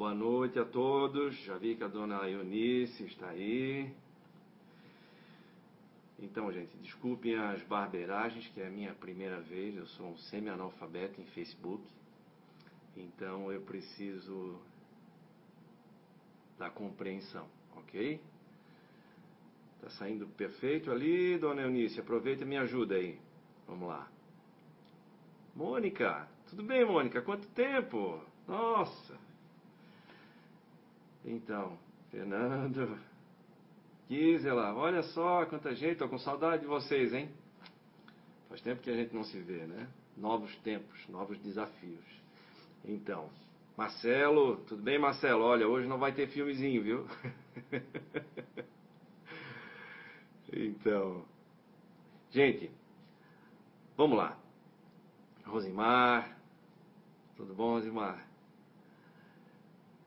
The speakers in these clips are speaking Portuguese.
Boa noite a todos. Já vi que a dona Eunice está aí. Então, gente, desculpem as barbeiragens, que é a minha primeira vez. Eu sou um semi-analfabeto em Facebook. Então, eu preciso da compreensão, ok? Tá saindo perfeito ali, dona Eunice. Aproveita e me ajuda aí. Vamos lá. Mônica, tudo bem, Mônica? Quanto tempo? Nossa, então, Fernando, Gisela, olha só quanta gente, tô com saudade de vocês, hein? Faz tempo que a gente não se vê, né? Novos tempos, novos desafios. Então, Marcelo, tudo bem, Marcelo? Olha, hoje não vai ter filmezinho, viu? então, gente, vamos lá. Rosimar, tudo bom, Rosimar?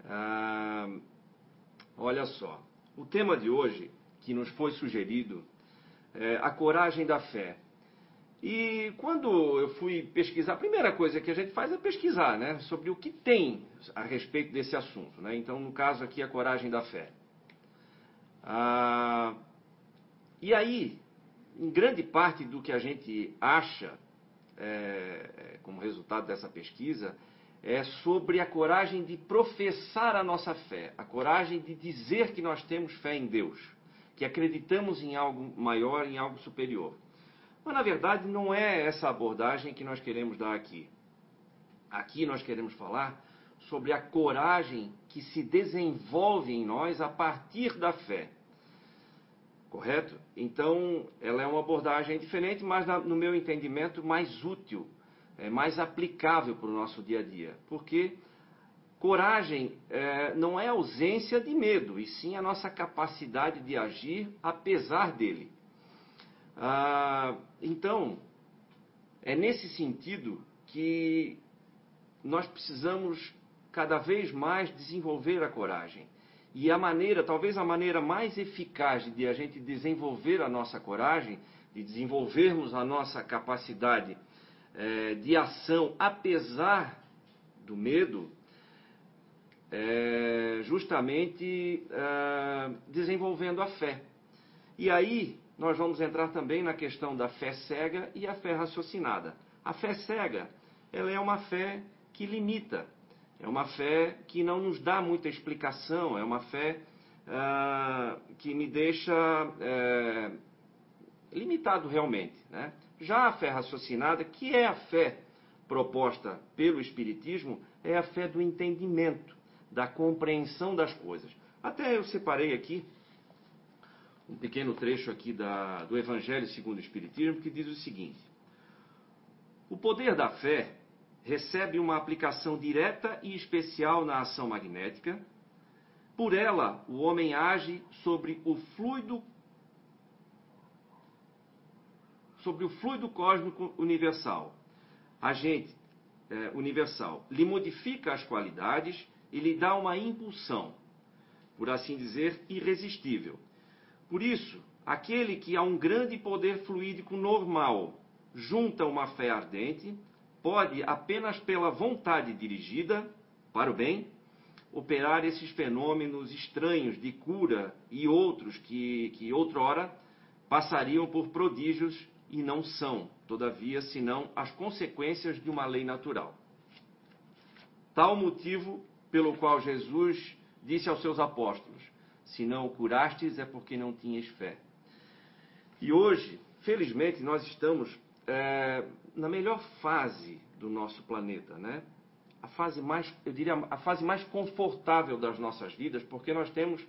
Ah, olha só, o tema de hoje que nos foi sugerido é a coragem da fé. E quando eu fui pesquisar, a primeira coisa que a gente faz é pesquisar, né, sobre o que tem a respeito desse assunto, né? Então, no caso aqui, a coragem da fé. Ah, e aí, em grande parte do que a gente acha é, como resultado dessa pesquisa é sobre a coragem de professar a nossa fé, a coragem de dizer que nós temos fé em Deus, que acreditamos em algo maior, em algo superior. Mas na verdade não é essa abordagem que nós queremos dar aqui. Aqui nós queremos falar sobre a coragem que se desenvolve em nós a partir da fé. Correto? Então, ela é uma abordagem diferente, mas no meu entendimento mais útil é, mais aplicável para o nosso dia a dia. Porque coragem é, não é ausência de medo, e sim a nossa capacidade de agir apesar dele. Ah, então, é nesse sentido que nós precisamos cada vez mais desenvolver a coragem. E a maneira, talvez a maneira mais eficaz de a gente desenvolver a nossa coragem, de desenvolvermos a nossa capacidade é, de ação, apesar do medo, é, justamente é, desenvolvendo a fé. E aí nós vamos entrar também na questão da fé cega e a fé raciocinada. A fé cega, ela é uma fé que limita, é uma fé que não nos dá muita explicação, é uma fé uh, que me deixa uh, limitado realmente. Né? Já a fé raciocinada, que é a fé proposta pelo Espiritismo, é a fé do entendimento, da compreensão das coisas. Até eu separei aqui um pequeno trecho aqui da, do Evangelho segundo o Espiritismo que diz o seguinte: O poder da fé recebe uma aplicação direta e especial na ação magnética. Por ela, o homem age sobre o fluido sobre o fluido cósmico universal. Agente é, universal lhe modifica as qualidades e lhe dá uma impulsão, por assim dizer, irresistível. Por isso, aquele que há um grande poder fluídico normal junta uma fé ardente, pode, apenas pela vontade dirigida para o bem, operar esses fenômenos estranhos de cura e outros que, que outrora passariam por prodígios e não são, todavia, senão as consequências de uma lei natural. Tal motivo pelo qual Jesus disse aos seus apóstolos: Se não o curastes é porque não tinhas fé. E hoje, felizmente, nós estamos é, na melhor fase do nosso planeta, né? A fase mais, eu diria, a fase mais confortável das nossas vidas, porque nós temos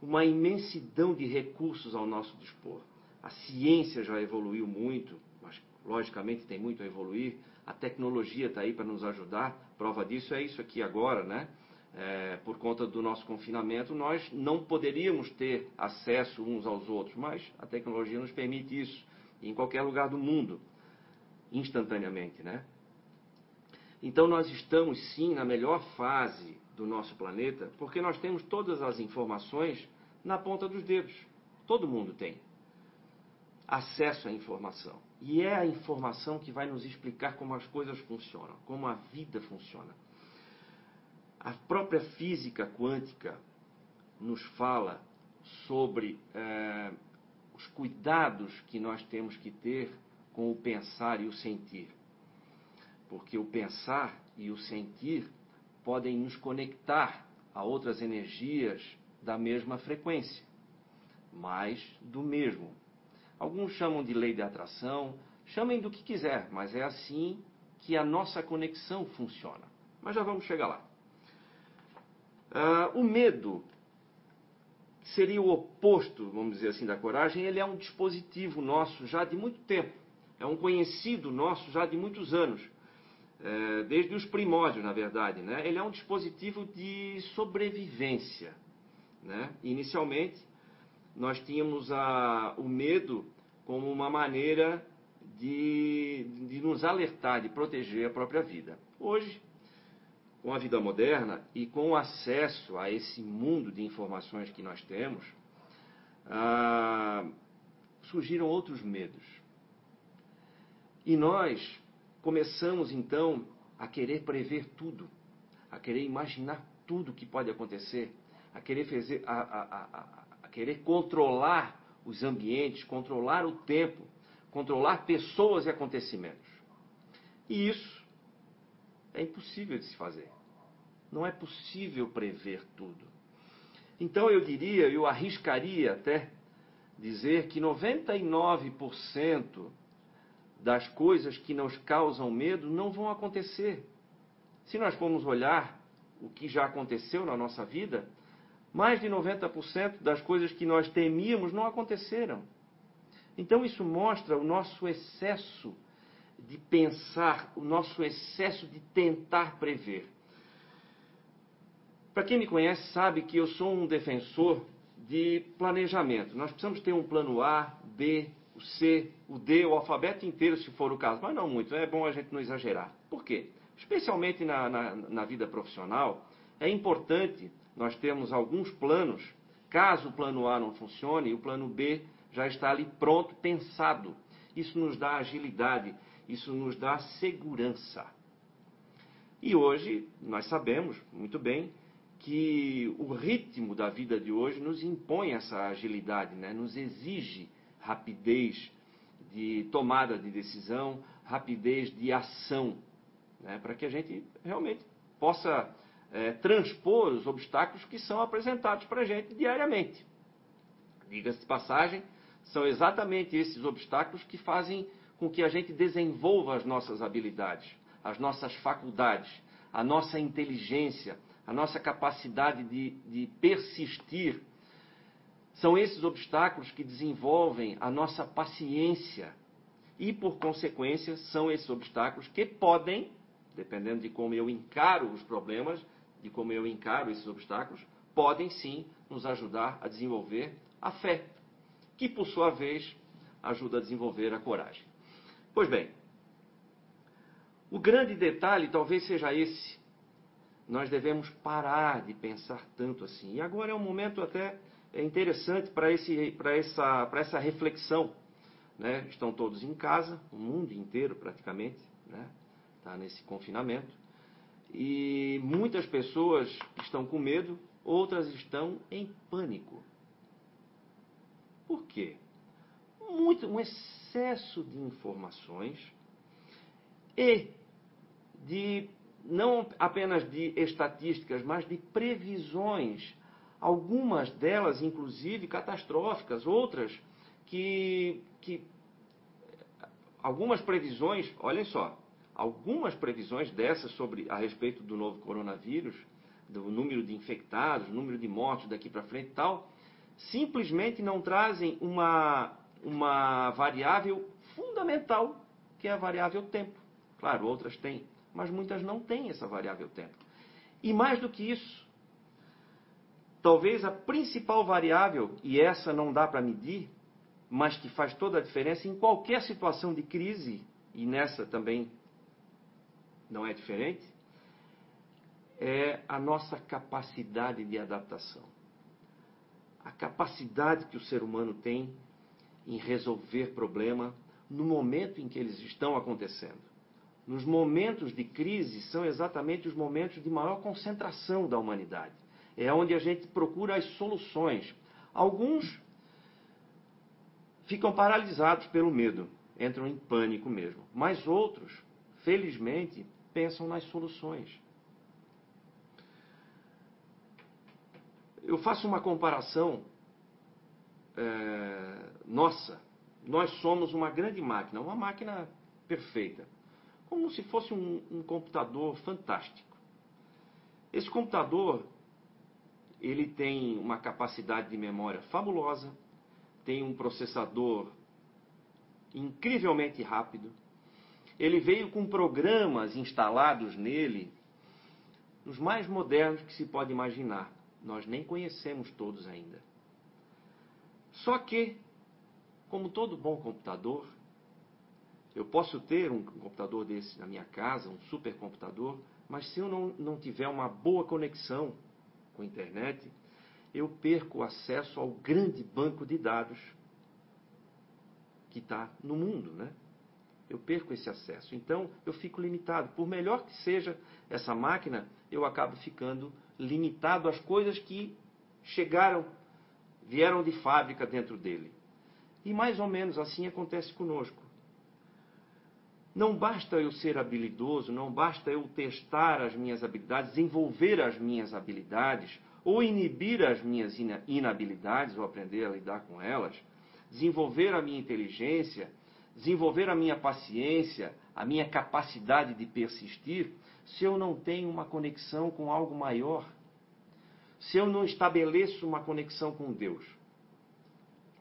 uma imensidão de recursos ao nosso dispor. A ciência já evoluiu muito, mas logicamente tem muito a evoluir. A tecnologia está aí para nos ajudar. Prova disso é isso aqui agora, né? É, por conta do nosso confinamento, nós não poderíamos ter acesso uns aos outros, mas a tecnologia nos permite isso em qualquer lugar do mundo, instantaneamente, né? Então nós estamos sim na melhor fase do nosso planeta, porque nós temos todas as informações na ponta dos dedos. Todo mundo tem acesso à informação. E é a informação que vai nos explicar como as coisas funcionam, como a vida funciona. A própria física quântica nos fala sobre é, os cuidados que nós temos que ter com o pensar e o sentir. Porque o pensar e o sentir podem nos conectar a outras energias da mesma frequência, mas do mesmo. Alguns chamam de lei de atração, chamem do que quiser, mas é assim que a nossa conexão funciona. Mas já vamos chegar lá. Uh, o medo seria o oposto, vamos dizer assim, da coragem. Ele é um dispositivo nosso já de muito tempo. É um conhecido nosso já de muitos anos. É, desde os primórdios, na verdade. Né? Ele é um dispositivo de sobrevivência. Né? Inicialmente, nós tínhamos a, o medo como uma maneira de, de nos alertar, de proteger a própria vida. Hoje, com a vida moderna e com o acesso a esse mundo de informações que nós temos, ah, surgiram outros medos. E nós começamos então a querer prever tudo, a querer imaginar tudo que pode acontecer, a querer, fazer, a, a, querer controlar os ambientes, controlar o tempo, controlar pessoas e acontecimentos. E isso é impossível de se fazer. Não é possível prever tudo. Então eu diria, eu arriscaria até dizer que 99% das coisas que nos causam medo não vão acontecer. Se nós formos olhar o que já aconteceu na nossa vida, mais de 90% das coisas que nós temíamos não aconteceram. Então isso mostra o nosso excesso de pensar, o nosso excesso de tentar prever. Para quem me conhece sabe que eu sou um defensor de planejamento. Nós precisamos ter um plano A, B, o C, o D, o alfabeto inteiro, se for o caso, mas não muito, é bom a gente não exagerar. Por quê? Especialmente na, na, na vida profissional, é importante nós termos alguns planos, caso o plano A não funcione, o plano B já está ali pronto, pensado. Isso nos dá agilidade, isso nos dá segurança. E hoje nós sabemos muito bem que o ritmo da vida de hoje nos impõe essa agilidade, né? nos exige rapidez de tomada de decisão, rapidez de ação, né? para que a gente realmente possa é, transpor os obstáculos que são apresentados para a gente diariamente. Diga-se de passagem, são exatamente esses obstáculos que fazem com que a gente desenvolva as nossas habilidades, as nossas faculdades, a nossa inteligência, a nossa capacidade de, de persistir. São esses obstáculos que desenvolvem a nossa paciência. E, por consequência, são esses obstáculos que podem, dependendo de como eu encaro os problemas, de como eu encaro esses obstáculos, podem sim nos ajudar a desenvolver a fé, que por sua vez ajuda a desenvolver a coragem. Pois bem, o grande detalhe talvez seja esse. Nós devemos parar de pensar tanto assim. E agora é um momento até interessante para essa, essa reflexão. Né? Estão todos em casa, o mundo inteiro praticamente, está né? Tá nesse confinamento. E muitas pessoas estão com medo, outras estão em pânico. Por quê? Muito, um excesso de informações e de não apenas de estatísticas, mas de previsões, algumas delas inclusive catastróficas, outras que, que algumas previsões, olhem só, algumas previsões dessas sobre a respeito do novo coronavírus, do número de infectados, número de mortes daqui para frente e tal, simplesmente não trazem uma, uma variável fundamental, que é a variável tempo. Claro, outras têm, mas muitas não têm essa variável tempo. E mais do que isso, talvez a principal variável, e essa não dá para medir, mas que faz toda a diferença em qualquer situação de crise, e nessa também não é diferente, é a nossa capacidade de adaptação a capacidade que o ser humano tem em resolver problema no momento em que eles estão acontecendo. nos momentos de crise, são exatamente os momentos de maior concentração da humanidade. É onde a gente procura as soluções. Alguns ficam paralisados pelo medo, entram em pânico mesmo. Mas outros, felizmente, pensam nas soluções. Eu faço uma comparação é, nossa. Nós somos uma grande máquina, uma máquina perfeita, como se fosse um, um computador fantástico. Esse computador ele tem uma capacidade de memória fabulosa, tem um processador incrivelmente rápido. Ele veio com programas instalados nele, os mais modernos que se pode imaginar. Nós nem conhecemos todos ainda. Só que, como todo bom computador, eu posso ter um computador desse na minha casa, um supercomputador, mas se eu não, não tiver uma boa conexão com a internet, eu perco acesso ao grande banco de dados que está no mundo, né? Eu perco esse acesso. Então, eu fico limitado. Por melhor que seja essa máquina, eu acabo ficando limitado às coisas que chegaram, vieram de fábrica dentro dele. E mais ou menos assim acontece conosco. Não basta eu ser habilidoso, não basta eu testar as minhas habilidades, desenvolver as minhas habilidades, ou inibir as minhas inabilidades, ou aprender a lidar com elas, desenvolver a minha inteligência, desenvolver a minha paciência, a minha capacidade de persistir, se eu não tenho uma conexão com algo maior, se eu não estabeleço uma conexão com Deus,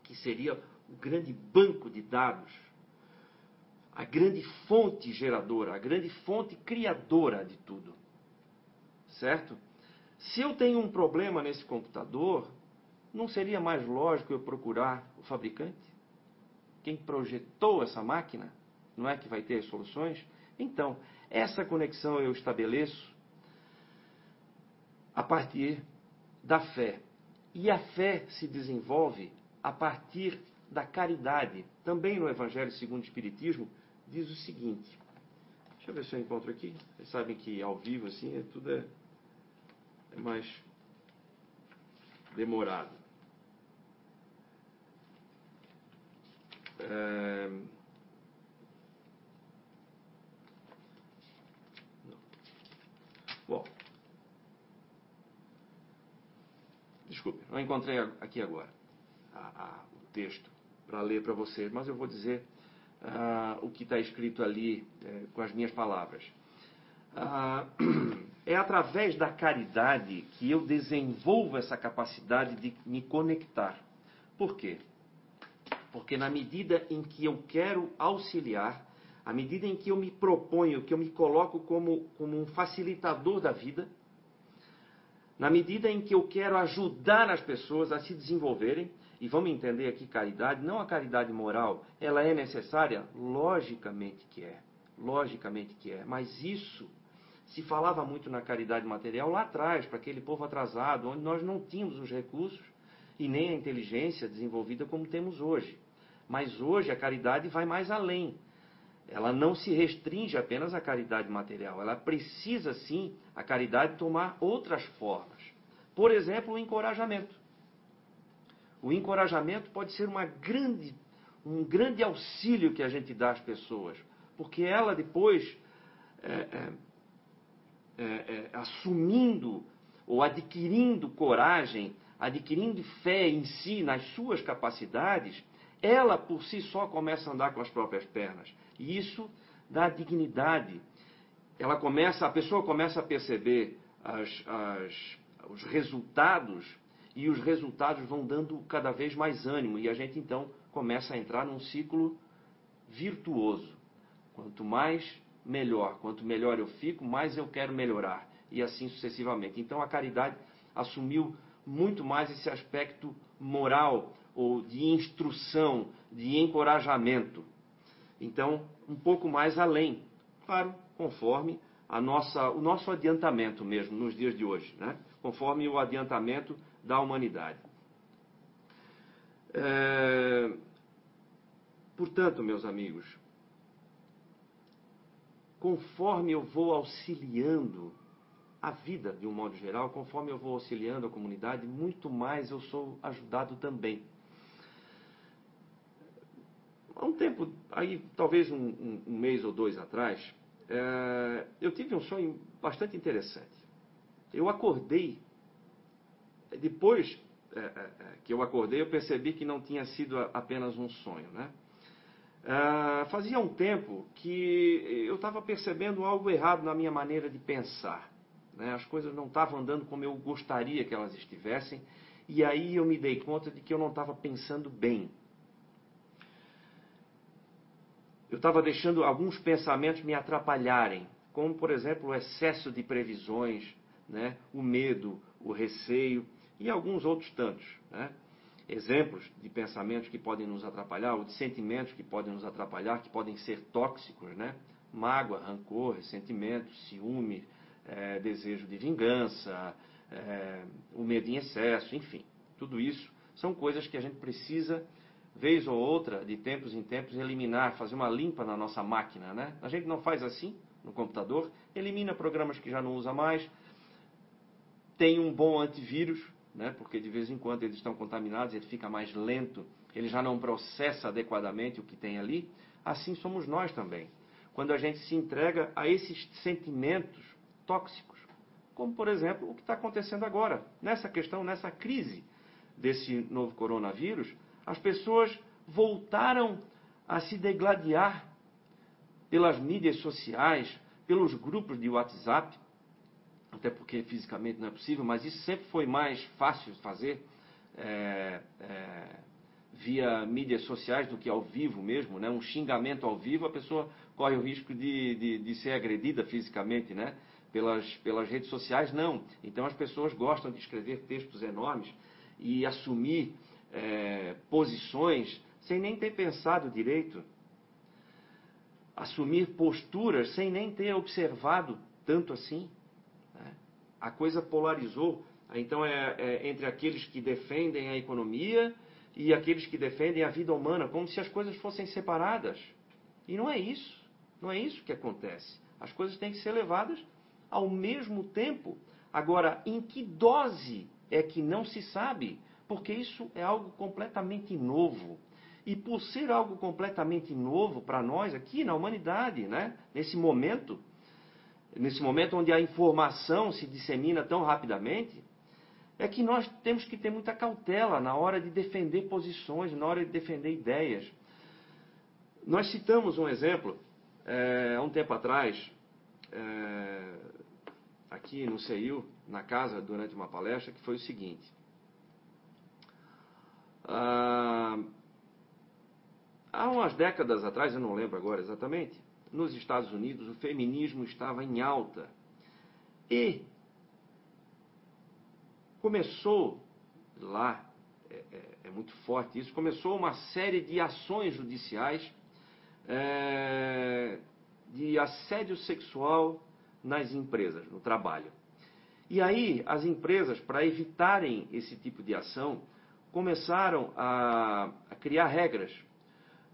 que seria o grande banco de dados a grande fonte geradora, a grande fonte criadora de tudo. Certo? Se eu tenho um problema nesse computador, não seria mais lógico eu procurar o fabricante? Quem projetou essa máquina? Não é que vai ter as soluções? Então, essa conexão eu estabeleço a partir da fé. E a fé se desenvolve a partir da caridade. Também no Evangelho segundo o Espiritismo, diz o seguinte. Deixa eu ver se eu encontro aqui. Vocês sabem que ao vivo, assim, é, tudo é, é mais demorado. É... Bom. Desculpe, não encontrei aqui agora a, a, o texto para ler para vocês, mas eu vou dizer uh, o que está escrito ali uh, com as minhas palavras. Uh, é através da caridade que eu desenvolvo essa capacidade de me conectar. Por quê? Porque na medida em que eu quero auxiliar, à medida em que eu me proponho, que eu me coloco como, como um facilitador da vida, na medida em que eu quero ajudar as pessoas a se desenvolverem, e vamos entender aqui caridade, não a caridade moral, ela é necessária? Logicamente que é. Logicamente que é. Mas isso se falava muito na caridade material lá atrás, para aquele povo atrasado, onde nós não tínhamos os recursos e nem a inteligência desenvolvida como temos hoje. Mas hoje a caridade vai mais além. Ela não se restringe apenas à caridade material. Ela precisa sim, a caridade, tomar outras formas. Por exemplo, o encorajamento. O encorajamento pode ser uma grande, um grande auxílio que a gente dá às pessoas, porque ela depois, é, é, é, é, assumindo ou adquirindo coragem, adquirindo fé em si, nas suas capacidades, ela por si só começa a andar com as próprias pernas. E isso dá dignidade. Ela começa, a pessoa começa a perceber as, as, os resultados e os resultados vão dando cada vez mais ânimo e a gente então começa a entrar num ciclo virtuoso. Quanto mais, melhor. Quanto melhor eu fico, mais eu quero melhorar e assim sucessivamente. Então a caridade assumiu muito mais esse aspecto moral ou de instrução, de encorajamento. Então, um pouco mais além, claro, conforme a nossa, o nosso adiantamento mesmo nos dias de hoje, né? conforme o adiantamento da humanidade. É... Portanto, meus amigos, conforme eu vou auxiliando a vida de um modo geral, conforme eu vou auxiliando a comunidade, muito mais eu sou ajudado também. Há um tempo, aí talvez um, um, um mês ou dois atrás, é, eu tive um sonho bastante interessante. Eu acordei, depois é, é, que eu acordei, eu percebi que não tinha sido apenas um sonho, né? fazia um tempo que eu estava percebendo algo errado na minha maneira de pensar. Né? As coisas não estavam andando como eu gostaria que elas estivessem. E aí eu me dei conta de que eu não estava pensando bem. Eu estava deixando alguns pensamentos me atrapalharem, como por exemplo o excesso de previsões, né? o medo, o receio e alguns outros tantos. Né? Exemplos de pensamentos que podem nos atrapalhar, ou de sentimentos que podem nos atrapalhar, que podem ser tóxicos, né? Mágoa, rancor, ressentimento, ciúme, é, desejo de vingança, é, o medo em excesso, enfim. Tudo isso são coisas que a gente precisa, vez ou outra, de tempos em tempos, eliminar, fazer uma limpa na nossa máquina. Né? A gente não faz assim no computador, elimina programas que já não usa mais, tem um bom antivírus, né? porque de vez em quando eles estão contaminados, ele fica mais lento, ele já não processa adequadamente o que tem ali. Assim somos nós também. Quando a gente se entrega a esses sentimentos tóxicos, como por exemplo o que está acontecendo agora, nessa questão, nessa crise desse novo coronavírus, as pessoas voltaram a se degladiar pelas mídias sociais, pelos grupos de WhatsApp, até porque fisicamente não é possível, mas isso sempre foi mais fácil de fazer é, é, via mídias sociais do que ao vivo mesmo, né? Um xingamento ao vivo, a pessoa corre o risco de, de, de ser agredida fisicamente, né? Pelas, pelas redes sociais, não. Então as pessoas gostam de escrever textos enormes e assumir é, posições sem nem ter pensado direito. Assumir posturas sem nem ter observado tanto assim. Né? A coisa polarizou. Então é, é entre aqueles que defendem a economia e aqueles que defendem a vida humana, como se as coisas fossem separadas. E não é isso. Não é isso que acontece. As coisas têm que ser levadas ao mesmo tempo. Agora, em que dose é que não se sabe? Porque isso é algo completamente novo. E por ser algo completamente novo para nós aqui na humanidade, né? nesse momento, nesse momento onde a informação se dissemina tão rapidamente, é que nós temos que ter muita cautela na hora de defender posições, na hora de defender ideias. Nós citamos um exemplo, é, há um tempo atrás, é, aqui no CEIU, na casa, durante uma palestra, que foi o seguinte. Ah, há umas décadas atrás, eu não lembro agora exatamente, nos Estados Unidos o feminismo estava em alta. E começou lá, é, é, é muito forte isso, começou uma série de ações judiciais é, de assédio sexual nas empresas, no trabalho. E aí, as empresas, para evitarem esse tipo de ação, começaram a, a criar regras.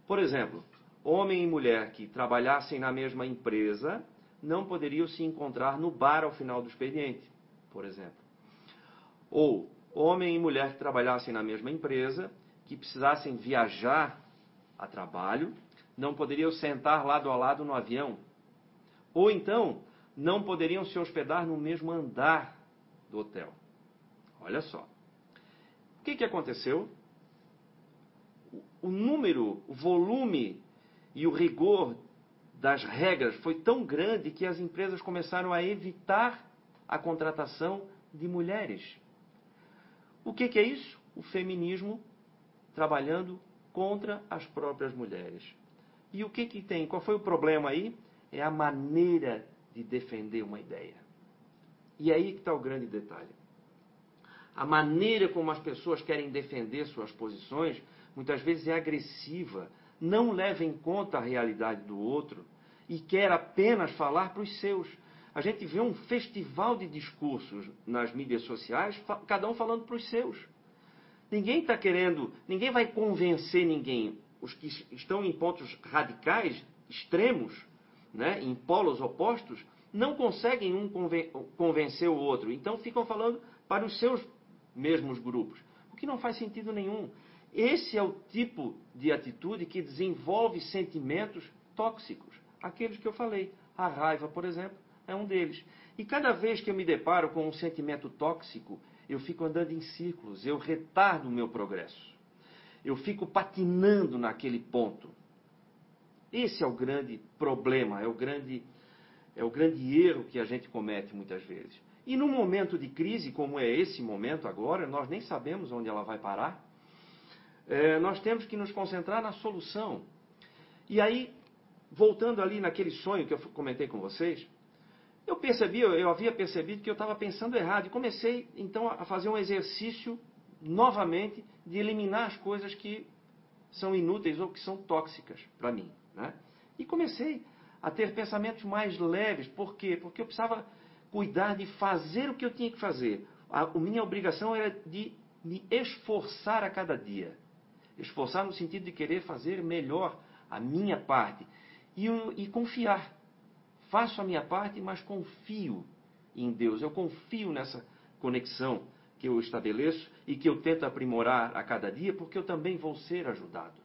Por exemplo, homem e mulher que trabalhassem na mesma empresa não poderiam se encontrar no bar ao final do expediente, por exemplo. Ou homem e mulher que trabalhassem na mesma empresa, que precisassem viajar a trabalho, não poderiam sentar lado a lado no avião. Ou então, não poderiam se hospedar no mesmo andar do hotel. Olha só. O que, que aconteceu? O número, o volume e o rigor das regras foi tão grande que as empresas começaram a evitar a contratação de mulheres. O que, que é isso? O feminismo trabalhando contra as próprias mulheres. E o que, que tem? Qual foi o problema aí? É a maneira de defender uma ideia. E aí que está o grande detalhe. A maneira como as pessoas querem defender suas posições muitas vezes é agressiva, não leva em conta a realidade do outro e quer apenas falar para os seus. A gente vê um festival de discursos nas mídias sociais, cada um falando para os seus. Ninguém está querendo, ninguém vai convencer ninguém. Os que estão em pontos radicais, extremos, né, em polos opostos, não conseguem um convencer o outro. Então ficam falando para os seus mesmos grupos, o que não faz sentido nenhum. Esse é o tipo de atitude que desenvolve sentimentos tóxicos, aqueles que eu falei. A raiva, por exemplo, é um deles. E cada vez que eu me deparo com um sentimento tóxico, eu fico andando em círculos, eu retardo o meu progresso. Eu fico patinando naquele ponto. Esse é o grande problema, é o grande, é o grande erro que a gente comete muitas vezes. E num momento de crise, como é esse momento agora, nós nem sabemos onde ela vai parar, é, nós temos que nos concentrar na solução. E aí, voltando ali naquele sonho que eu comentei com vocês, eu percebi, eu havia percebido que eu estava pensando errado e comecei então a fazer um exercício novamente de eliminar as coisas que são inúteis ou que são tóxicas para mim. Né? E comecei a ter pensamentos mais leves. Por quê? Porque eu precisava cuidar de fazer o que eu tinha que fazer. A, minha obrigação era de me esforçar a cada dia. Esforçar no sentido de querer fazer melhor a minha parte e, e confiar. Faço a minha parte, mas confio em Deus. Eu confio nessa conexão que eu estabeleço e que eu tento aprimorar a cada dia, porque eu também vou ser ajudado.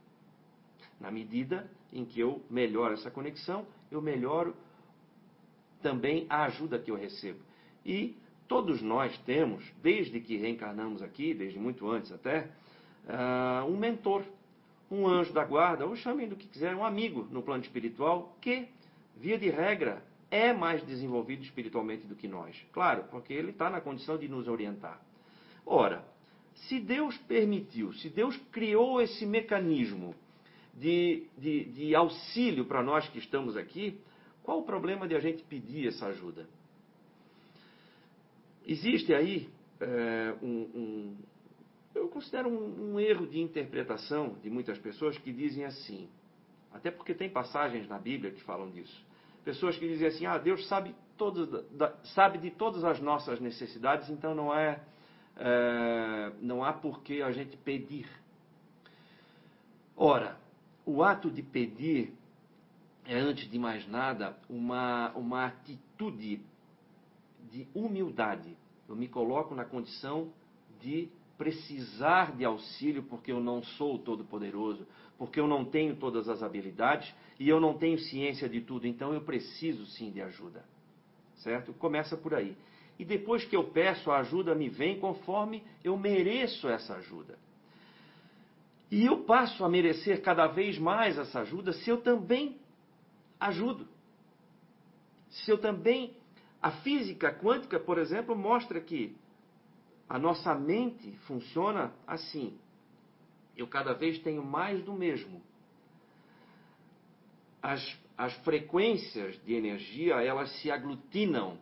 Na medida em que eu melhoro essa conexão, eu melhoro também a ajuda que eu recebo. E todos nós temos, desde que reencarnamos aqui, desde muito antes até, uh, um mentor, um anjo da guarda, ou chamem do que quiser, um amigo no plano espiritual, que, via de regra, é mais desenvolvido espiritualmente do que nós. Claro, porque ele está na condição de nos orientar. Ora, se Deus permitiu, se Deus criou esse mecanismo de, de, de auxílio para nós que estamos aqui, qual o problema de a gente pedir essa ajuda? Existe aí é, um, um, eu considero um, um, erro de interpretação de muitas pessoas que dizem assim, até porque tem passagens na Bíblia que falam disso. Pessoas que dizem assim, ah, Deus sabe, todo, sabe de todas as nossas necessidades, então não é, é não há por que a gente pedir. Ora, o ato de pedir é, antes de mais nada, uma, uma atitude de humildade. Eu me coloco na condição de precisar de auxílio porque eu não sou todo-poderoso, porque eu não tenho todas as habilidades e eu não tenho ciência de tudo, então eu preciso sim de ajuda. Certo? Começa por aí. E depois que eu peço, a ajuda me vem conforme eu mereço essa ajuda. E eu passo a merecer cada vez mais essa ajuda se eu também ajudo. Se eu também. A física quântica, por exemplo, mostra que a nossa mente funciona assim. Eu cada vez tenho mais do mesmo. As, as frequências de energia, elas se aglutinam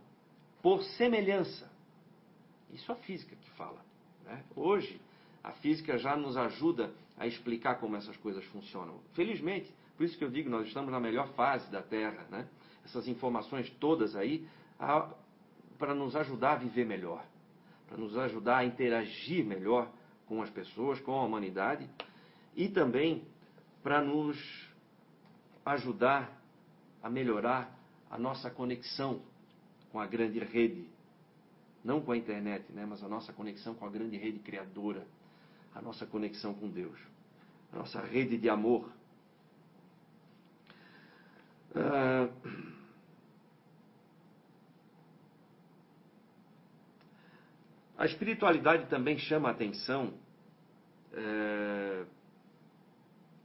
por semelhança. Isso é a física que fala. Né? Hoje, a física já nos ajuda a explicar como essas coisas funcionam. Felizmente, por isso que eu digo, nós estamos na melhor fase da Terra, né? Essas informações todas aí para nos ajudar a viver melhor, para nos ajudar a interagir melhor com as pessoas, com a humanidade e também para nos ajudar a melhorar a nossa conexão com a grande rede, não com a internet, né, mas a nossa conexão com a grande rede criadora, a nossa conexão com Deus, a nossa rede de amor ah, a espiritualidade também chama a atenção é,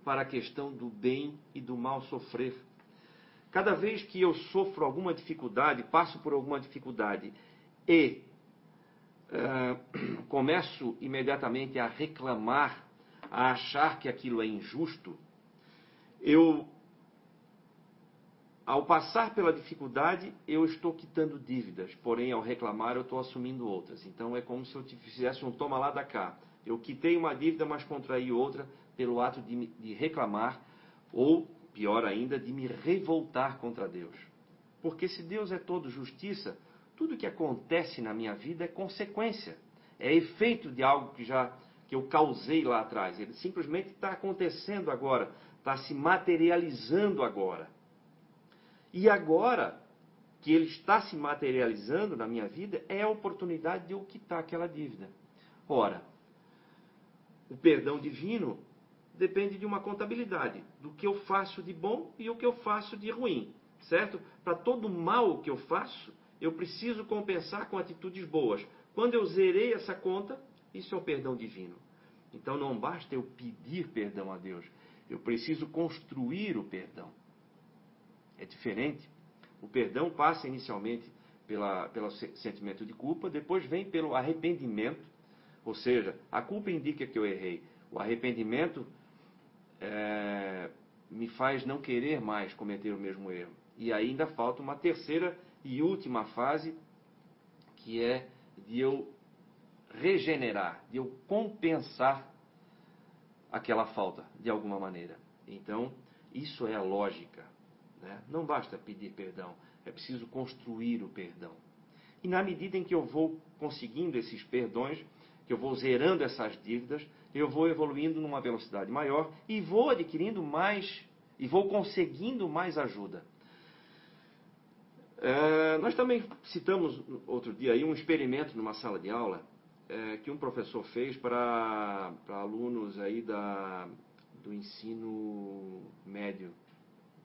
para a questão do bem e do mal sofrer. Cada vez que eu sofro alguma dificuldade, passo por alguma dificuldade e começo imediatamente a reclamar, a achar que aquilo é injusto, eu ao passar pela dificuldade, eu estou quitando dívidas, porém, ao reclamar, eu estou assumindo outras. Então, é como se eu fizesse um toma lá da cá. Eu quitei uma dívida, mas contraí outra pelo ato de, de reclamar, ou, pior ainda, de me revoltar contra Deus. Porque se Deus é todo justiça, tudo que acontece na minha vida é consequência, é efeito de algo que já que eu causei lá atrás. Ele simplesmente está acontecendo agora, está se materializando agora. E agora que ele está se materializando na minha vida, é a oportunidade de eu quitar aquela dívida. Ora, o perdão divino depende de uma contabilidade, do que eu faço de bom e o que eu faço de ruim, certo? Para todo mal que eu faço, eu preciso compensar com atitudes boas. Quando eu zerei essa conta, isso é o perdão divino. Então não basta eu pedir perdão a Deus, eu preciso construir o perdão. É diferente. O perdão passa inicialmente pela, pelo sentimento de culpa, depois vem pelo arrependimento, ou seja, a culpa indica que eu errei. O arrependimento é, me faz não querer mais cometer o mesmo erro. E ainda falta uma terceira e última fase, que é de eu regenerar, de eu compensar aquela falta de alguma maneira. Então, isso é a lógica. Né? Não basta pedir perdão, é preciso construir o perdão. E na medida em que eu vou conseguindo esses perdões, que eu vou zerando essas dívidas, eu vou evoluindo numa velocidade maior e vou adquirindo mais e vou conseguindo mais ajuda. É, nós também citamos outro dia aí um experimento numa sala de aula é, que um professor fez para, para alunos aí da, do ensino médio,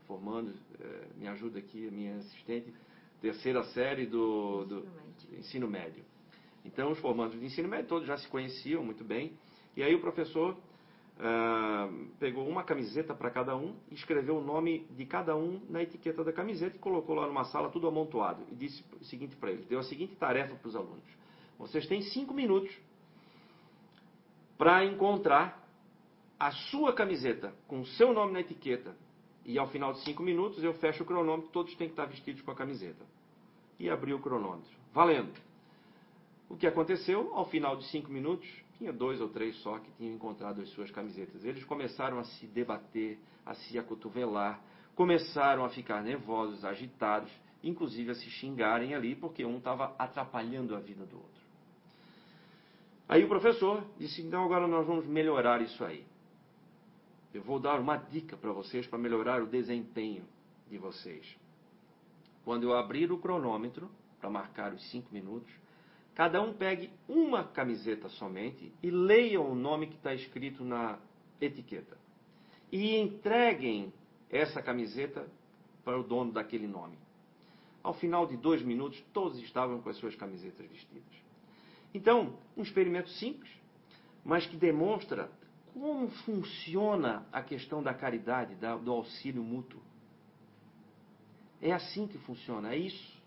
formando, é, me ajuda aqui a minha assistente, terceira série do, do ensino, médio. ensino médio. Então, os formandos de ensino médio todos já se conheciam muito bem, e aí o professor Uh, pegou uma camiseta para cada um, escreveu o nome de cada um na etiqueta da camiseta e colocou lá numa sala tudo amontoado. E disse o seguinte para eles: deu a seguinte tarefa para os alunos. Vocês têm cinco minutos para encontrar a sua camiseta com o seu nome na etiqueta. E ao final de cinco minutos eu fecho o cronômetro, todos têm que estar vestidos com a camiseta. E abriu o cronômetro. Valendo! O que aconteceu? Ao final de cinco minutos, tinha dois ou três só que tinham encontrado as suas camisetas. Eles começaram a se debater, a se acotovelar, começaram a ficar nervosos, agitados, inclusive a se xingarem ali, porque um estava atrapalhando a vida do outro. Aí o professor disse: então agora nós vamos melhorar isso aí. Eu vou dar uma dica para vocês para melhorar o desempenho de vocês. Quando eu abrir o cronômetro para marcar os cinco minutos, cada um pegue uma camiseta somente e leiam o nome que está escrito na etiqueta. E entreguem essa camiseta para o dono daquele nome. Ao final de dois minutos, todos estavam com as suas camisetas vestidas. Então, um experimento simples, mas que demonstra como funciona a questão da caridade, do auxílio mútuo. É assim que funciona, é isso.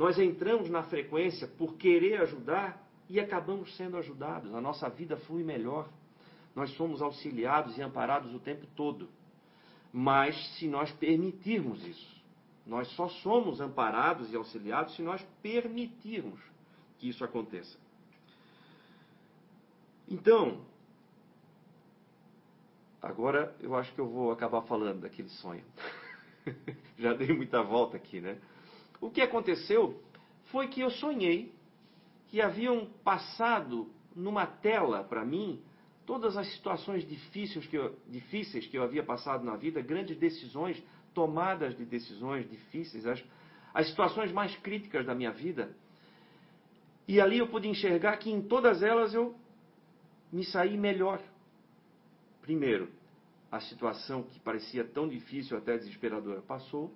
Nós entramos na frequência por querer ajudar e acabamos sendo ajudados. A nossa vida flui melhor. Nós somos auxiliados e amparados o tempo todo. Mas se nós permitirmos isso, nós só somos amparados e auxiliados se nós permitirmos que isso aconteça. Então, agora eu acho que eu vou acabar falando daquele sonho. Já dei muita volta aqui, né? O que aconteceu foi que eu sonhei que haviam passado numa tela para mim todas as situações difíceis que, eu, difíceis que eu havia passado na vida, grandes decisões, tomadas de decisões difíceis, as, as situações mais críticas da minha vida. E ali eu pude enxergar que em todas elas eu me saí melhor. Primeiro, a situação que parecia tão difícil, até desesperadora, passou.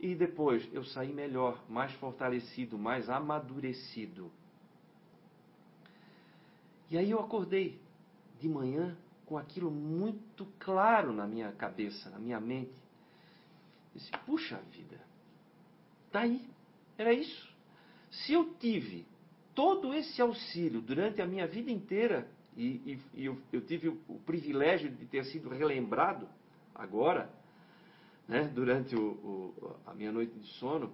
E depois eu saí melhor, mais fortalecido, mais amadurecido. E aí eu acordei de manhã com aquilo muito claro na minha cabeça, na minha mente. disse, puxa vida, tá aí, era isso. Se eu tive todo esse auxílio durante a minha vida inteira, e, e, e eu, eu, tive o, o, privilégio de ter sido relembrado agora, né, durante o, o, a minha noite de sono,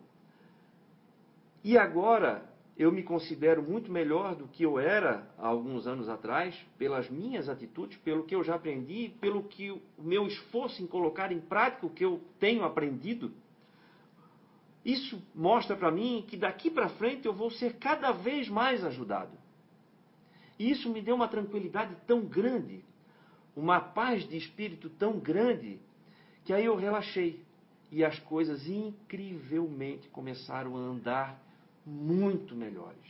e agora eu me considero muito melhor do que eu era há alguns anos atrás, pelas minhas atitudes, pelo que eu já aprendi, pelo que o meu esforço em colocar em prática o que eu tenho aprendido isso mostra para mim que daqui para frente eu vou ser cada vez mais ajudado. E isso me deu uma tranquilidade tão grande, uma paz de espírito tão grande, que aí eu relaxei. e as coisas incrivelmente começaram a andar muito melhores.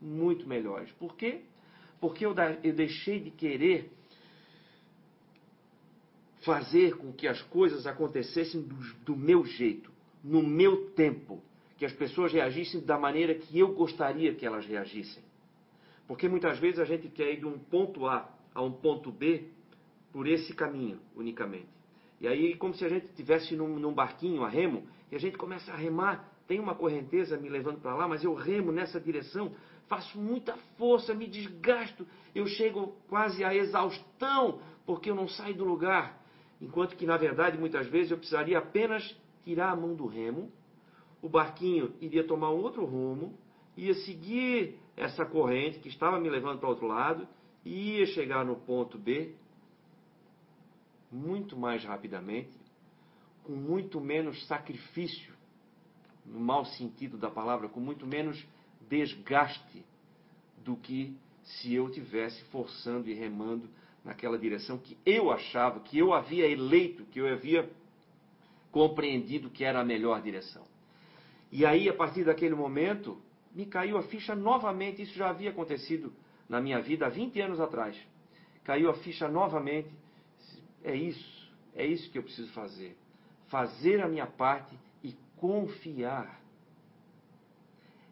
Muito melhores. Por quê? Porque eu, eu deixei de querer fazer com que as coisas acontecessem do, do meu jeito, no meu tempo, que as pessoas reagissem da maneira que eu gostaria que elas reagissem. Porque muitas vezes a gente quer ir de um ponto A a um ponto B por esse caminho unicamente. E aí, como se a gente estivesse num, num, barquinho a remo, e a gente começa a remar, tem uma correnteza me levando para lá, mas eu remo nessa direção, faço muita força, me desgasto, eu chego quase à exaustão, porque eu não saio do lugar. Enquanto que, na verdade, muitas vezes eu precisaria apenas tirar a mão do remo, o barquinho iria tomar um outro rumo, ia seguir essa corrente que estava me levando para outro lado, ia chegar no ponto B muito mais rapidamente, com muito menos sacrifício, no mau sentido da palavra, com muito menos desgaste do que se eu tivesse forçando e remando naquela direção que eu achava, que eu havia eleito, que eu havia compreendido que era a melhor direção. E aí, a partir daquele momento, me caiu a ficha novamente. Isso já havia acontecido na minha vida há 20 anos atrás. Caiu a ficha novamente. É isso, é isso que eu preciso fazer. Fazer a minha parte e confiar.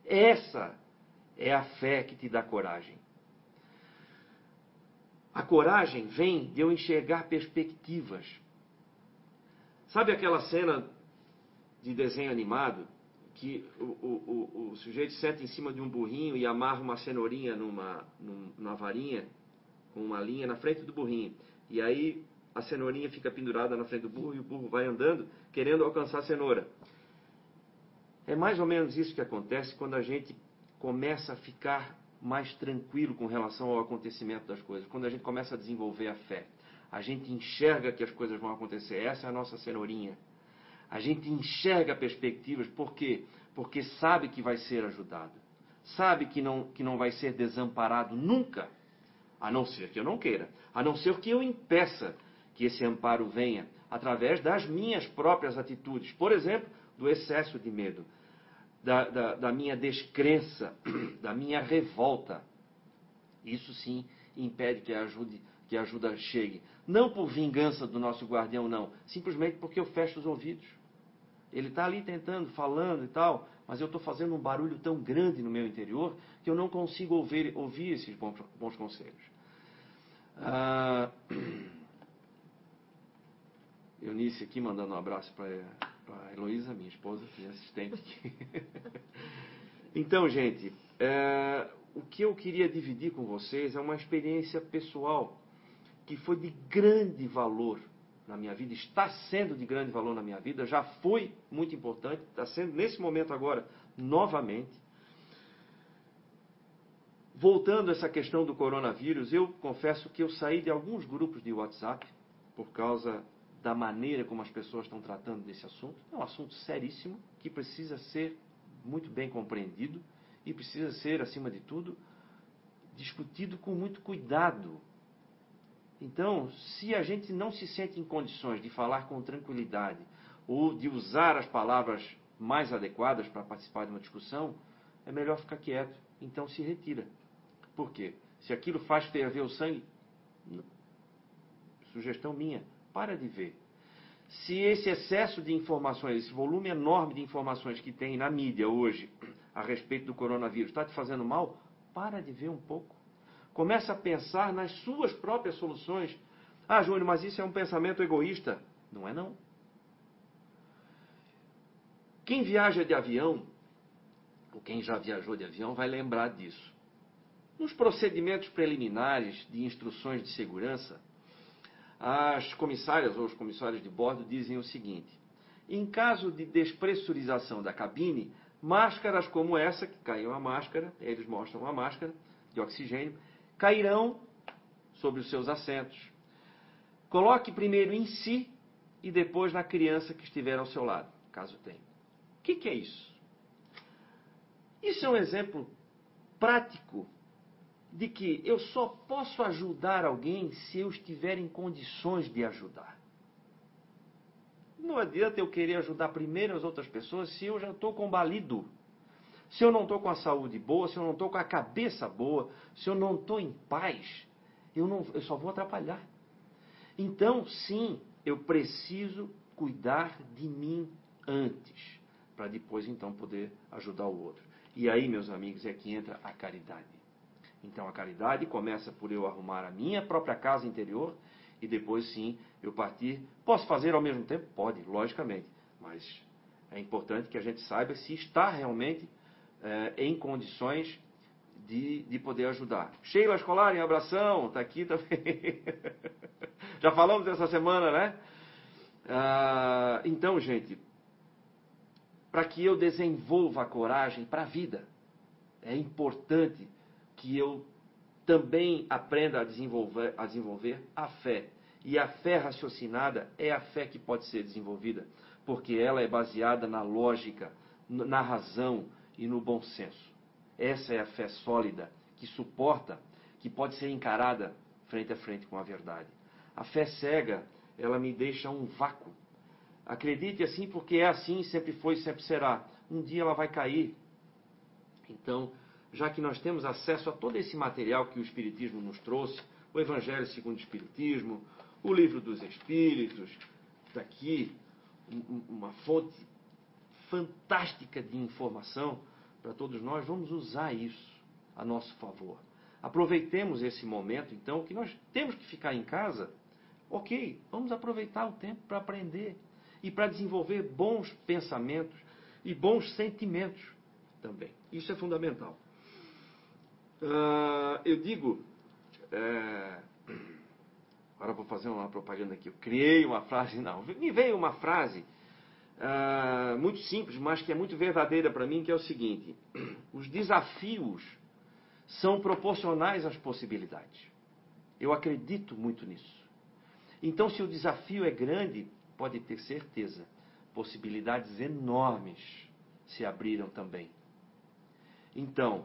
Essa é a fé que te dá coragem. A coragem vem de eu enxergar perspectivas. Sabe aquela cena de desenho animado que o, o, o, o sujeito senta em cima de um burrinho e amarra uma cenourinha numa, numa varinha, com uma linha na frente do burrinho. E aí a cenourinha fica pendurada na frente do burro e o burro vai andando querendo alcançar a cenoura. É mais ou menos isso que acontece quando a gente começa a ficar mais tranquilo com relação ao acontecimento das coisas, quando a gente começa a desenvolver a fé. A gente enxerga que as coisas vão acontecer. Essa é a nossa cenourinha. A gente enxerga perspectivas, por quê? Porque sabe que vai ser ajudado. Sabe que não, que não vai ser desamparado nunca. A não ser que eu não queira. A não ser que eu impeça que esse amparo venha através das minhas próprias atitudes. Por exemplo, do excesso de medo da, da, da minha descrença, da minha revolta. Isso sim impede que a, ajude, que a ajuda chegue. Não por vingança do nosso guardião, não. Simplesmente porque eu fecho os ouvidos. Ele está ali tentando, falando e tal, mas eu estou fazendo um barulho tão grande no meu interior que eu não consigo ouvir, ouvir esses bons, bons conselhos. Ah, Eunice aqui mandando um abraço para a Heloísa, minha esposa, é assistente aqui. então, gente, é, o que eu queria dividir com vocês é uma experiência pessoal que foi de grande valor na minha vida, está sendo de grande valor na minha vida, já foi muito importante, está sendo nesse momento agora novamente. Voltando a essa questão do coronavírus, eu confesso que eu saí de alguns grupos de WhatsApp por causa da maneira como as pessoas estão tratando desse assunto. É um assunto seríssimo que precisa ser muito bem compreendido e precisa ser, acima de tudo, discutido com muito cuidado. Então, se a gente não se sente em condições de falar com tranquilidade ou de usar as palavras mais adequadas para participar de uma discussão, é melhor ficar quieto. Então se retira. Por quê? Se aquilo faz ferver o sangue, sugestão minha, para de ver. Se esse excesso de informações, esse volume enorme de informações que tem na mídia hoje a respeito do coronavírus está te fazendo mal, para de ver um pouco. Começa a pensar nas suas próprias soluções. Ah, Júnior, mas isso é um pensamento egoísta. Não é não. Quem viaja de avião, ou quem já viajou de avião, vai lembrar disso. Nos procedimentos preliminares de instruções de segurança, as comissárias ou os comissários de bordo dizem o seguinte: em caso de despressurização da cabine, máscaras como essa, que caiu a máscara, eles mostram a máscara de oxigênio, cairão sobre os seus assentos. Coloque primeiro em si e depois na criança que estiver ao seu lado, caso tenha. O que, que é isso? Isso é um exemplo prático de que eu só posso ajudar alguém se eu estiver em condições de ajudar. Não adianta eu querer ajudar primeiro as outras pessoas se eu já estou combalido. Se eu não estou com a saúde boa, se eu não estou com a cabeça boa, se eu não estou em paz, eu, não, eu só vou atrapalhar. Então, sim, eu preciso cuidar de mim antes, para depois então poder ajudar o outro. E aí, meus amigos, é que entra a caridade. Então, a caridade começa por eu arrumar a minha própria casa interior e depois sim eu partir. Posso fazer ao mesmo tempo? Pode, logicamente, mas é importante que a gente saiba se está realmente é, em condições de, de poder ajudar. Sheila Escolar, em abração, está aqui também. Já falamos dessa semana, né? Ah, então, gente, para que eu desenvolva a coragem para a vida, é importante que eu também aprenda a desenvolver, a desenvolver a fé. E a fé raciocinada é a fé que pode ser desenvolvida, porque ela é baseada na lógica, na razão e no bom senso. Essa é a fé sólida, que suporta, que pode ser encarada frente a frente com a verdade. A fé cega, ela me deixa um vácuo. Acredite assim, porque é assim, sempre foi sempre será. Um dia ela vai cair. Então, já que nós temos acesso a todo esse material que o Espiritismo nos trouxe, o Evangelho segundo o Espiritismo, o Livro dos Espíritos, está aqui uma fonte fantástica de informação para todos nós, vamos usar isso a nosso favor. Aproveitemos esse momento, então, que nós temos que ficar em casa. Ok, vamos aproveitar o tempo para aprender e para desenvolver bons pensamentos e bons sentimentos também. Isso é fundamental. Uh, eu digo, é, agora vou fazer uma propaganda aqui. Eu criei uma frase, não, me veio uma frase uh, muito simples, mas que é muito verdadeira para mim, que é o seguinte: os desafios são proporcionais às possibilidades. Eu acredito muito nisso. Então, se o desafio é grande, pode ter certeza, possibilidades enormes se abriram também. Então,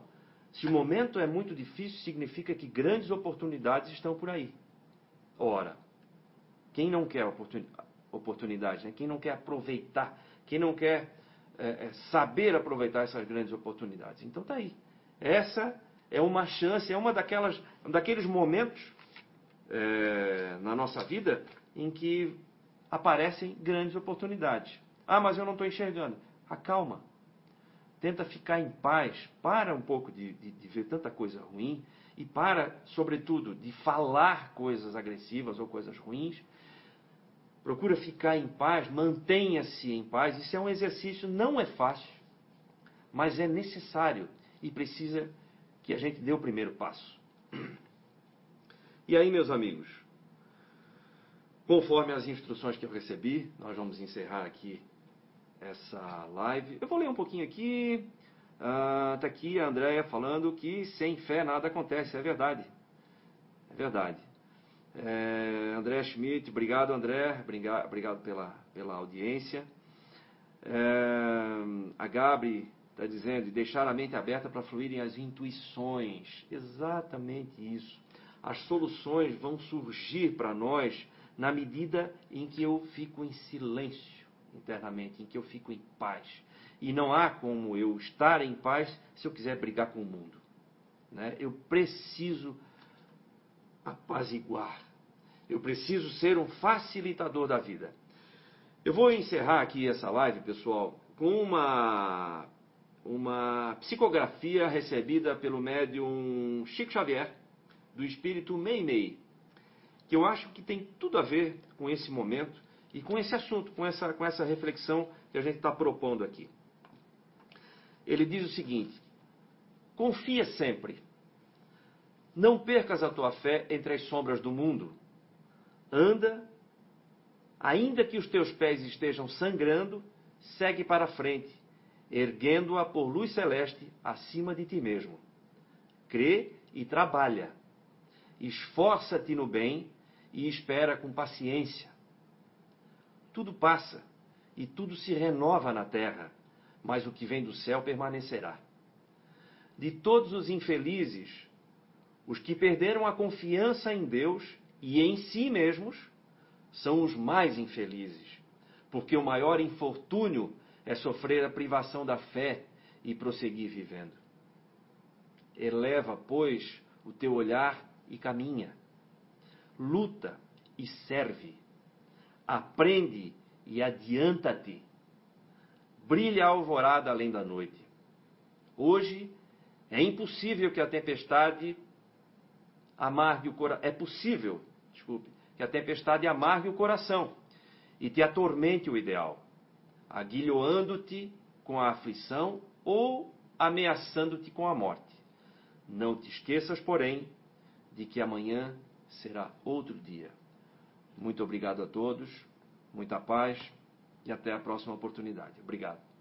se o momento é muito difícil, significa que grandes oportunidades estão por aí. Ora, quem não quer oportunidade, né? quem não quer aproveitar, quem não quer é, é, saber aproveitar essas grandes oportunidades? Então tá aí. Essa é uma chance, é uma daquelas, daqueles momentos é, na nossa vida em que aparecem grandes oportunidades. Ah, mas eu não estou enxergando. Acalma tenta ficar em paz, para um pouco de, de, de, ver tanta coisa ruim e para, sobretudo, de falar coisas agressivas ou coisas ruins. Procura ficar em paz, mantenha-se em paz. Isso é um exercício, não é fácil, mas é necessário e precisa que a gente dê o primeiro passo. E aí, meus amigos, conforme as instruções que eu recebi, nós vamos encerrar aqui essa live. Eu vou ler um pouquinho aqui. Está ah, aqui a Andréia falando que sem fé nada acontece. É verdade. É verdade. É, André Schmidt, obrigado André, obrigado, obrigado pela, pela audiência. É, a Gabri está dizendo, deixar a mente aberta para fluírem as intuições. Exatamente isso. As soluções vão surgir para nós na medida em que eu fico em silêncio internamente, em que eu fico em paz. E não há como eu estar em paz se eu quiser brigar com o mundo. Né? Eu preciso apaziguar. Eu preciso ser um facilitador da vida. Eu vou encerrar aqui essa live, pessoal, com uma, uma psicografia recebida pelo médium Chico Xavier, do espírito Meimei, que eu acho que tem tudo a ver com esse momento e com esse assunto, com essa, com essa reflexão que a gente está propondo aqui. Ele diz o seguinte: confia sempre. Não percas a tua fé entre as sombras do mundo. Anda, ainda que os teus pés estejam sangrando, segue para frente, erguendo-a por luz celeste acima de ti mesmo. Crê e trabalha. Esforça-te no bem e espera com paciência tudo passa e tudo se renova na terra, mas o que vem do céu permanecerá. De todos os infelizes, os que perderam a confiança em Deus e em si mesmos são os mais infelizes, porque o maior infortúnio é sofrer a privação da fé e prosseguir vivendo. Eleva, pois, o teu olhar e caminha. Luta e serve. Aprende e adianta-te. Brilha a alvorada além da noite. Hoje é impossível que a tempestade amargue o coração. É possível, desculpe, que a tempestade amargue o coração e te atormente o ideal, aguilhoando-te com a aflição ou ameaçando-te com a morte. Não te esqueças, porém, de que amanhã será outro dia. Muito obrigado a todos, muita paz e até a próxima oportunidade. Obrigado.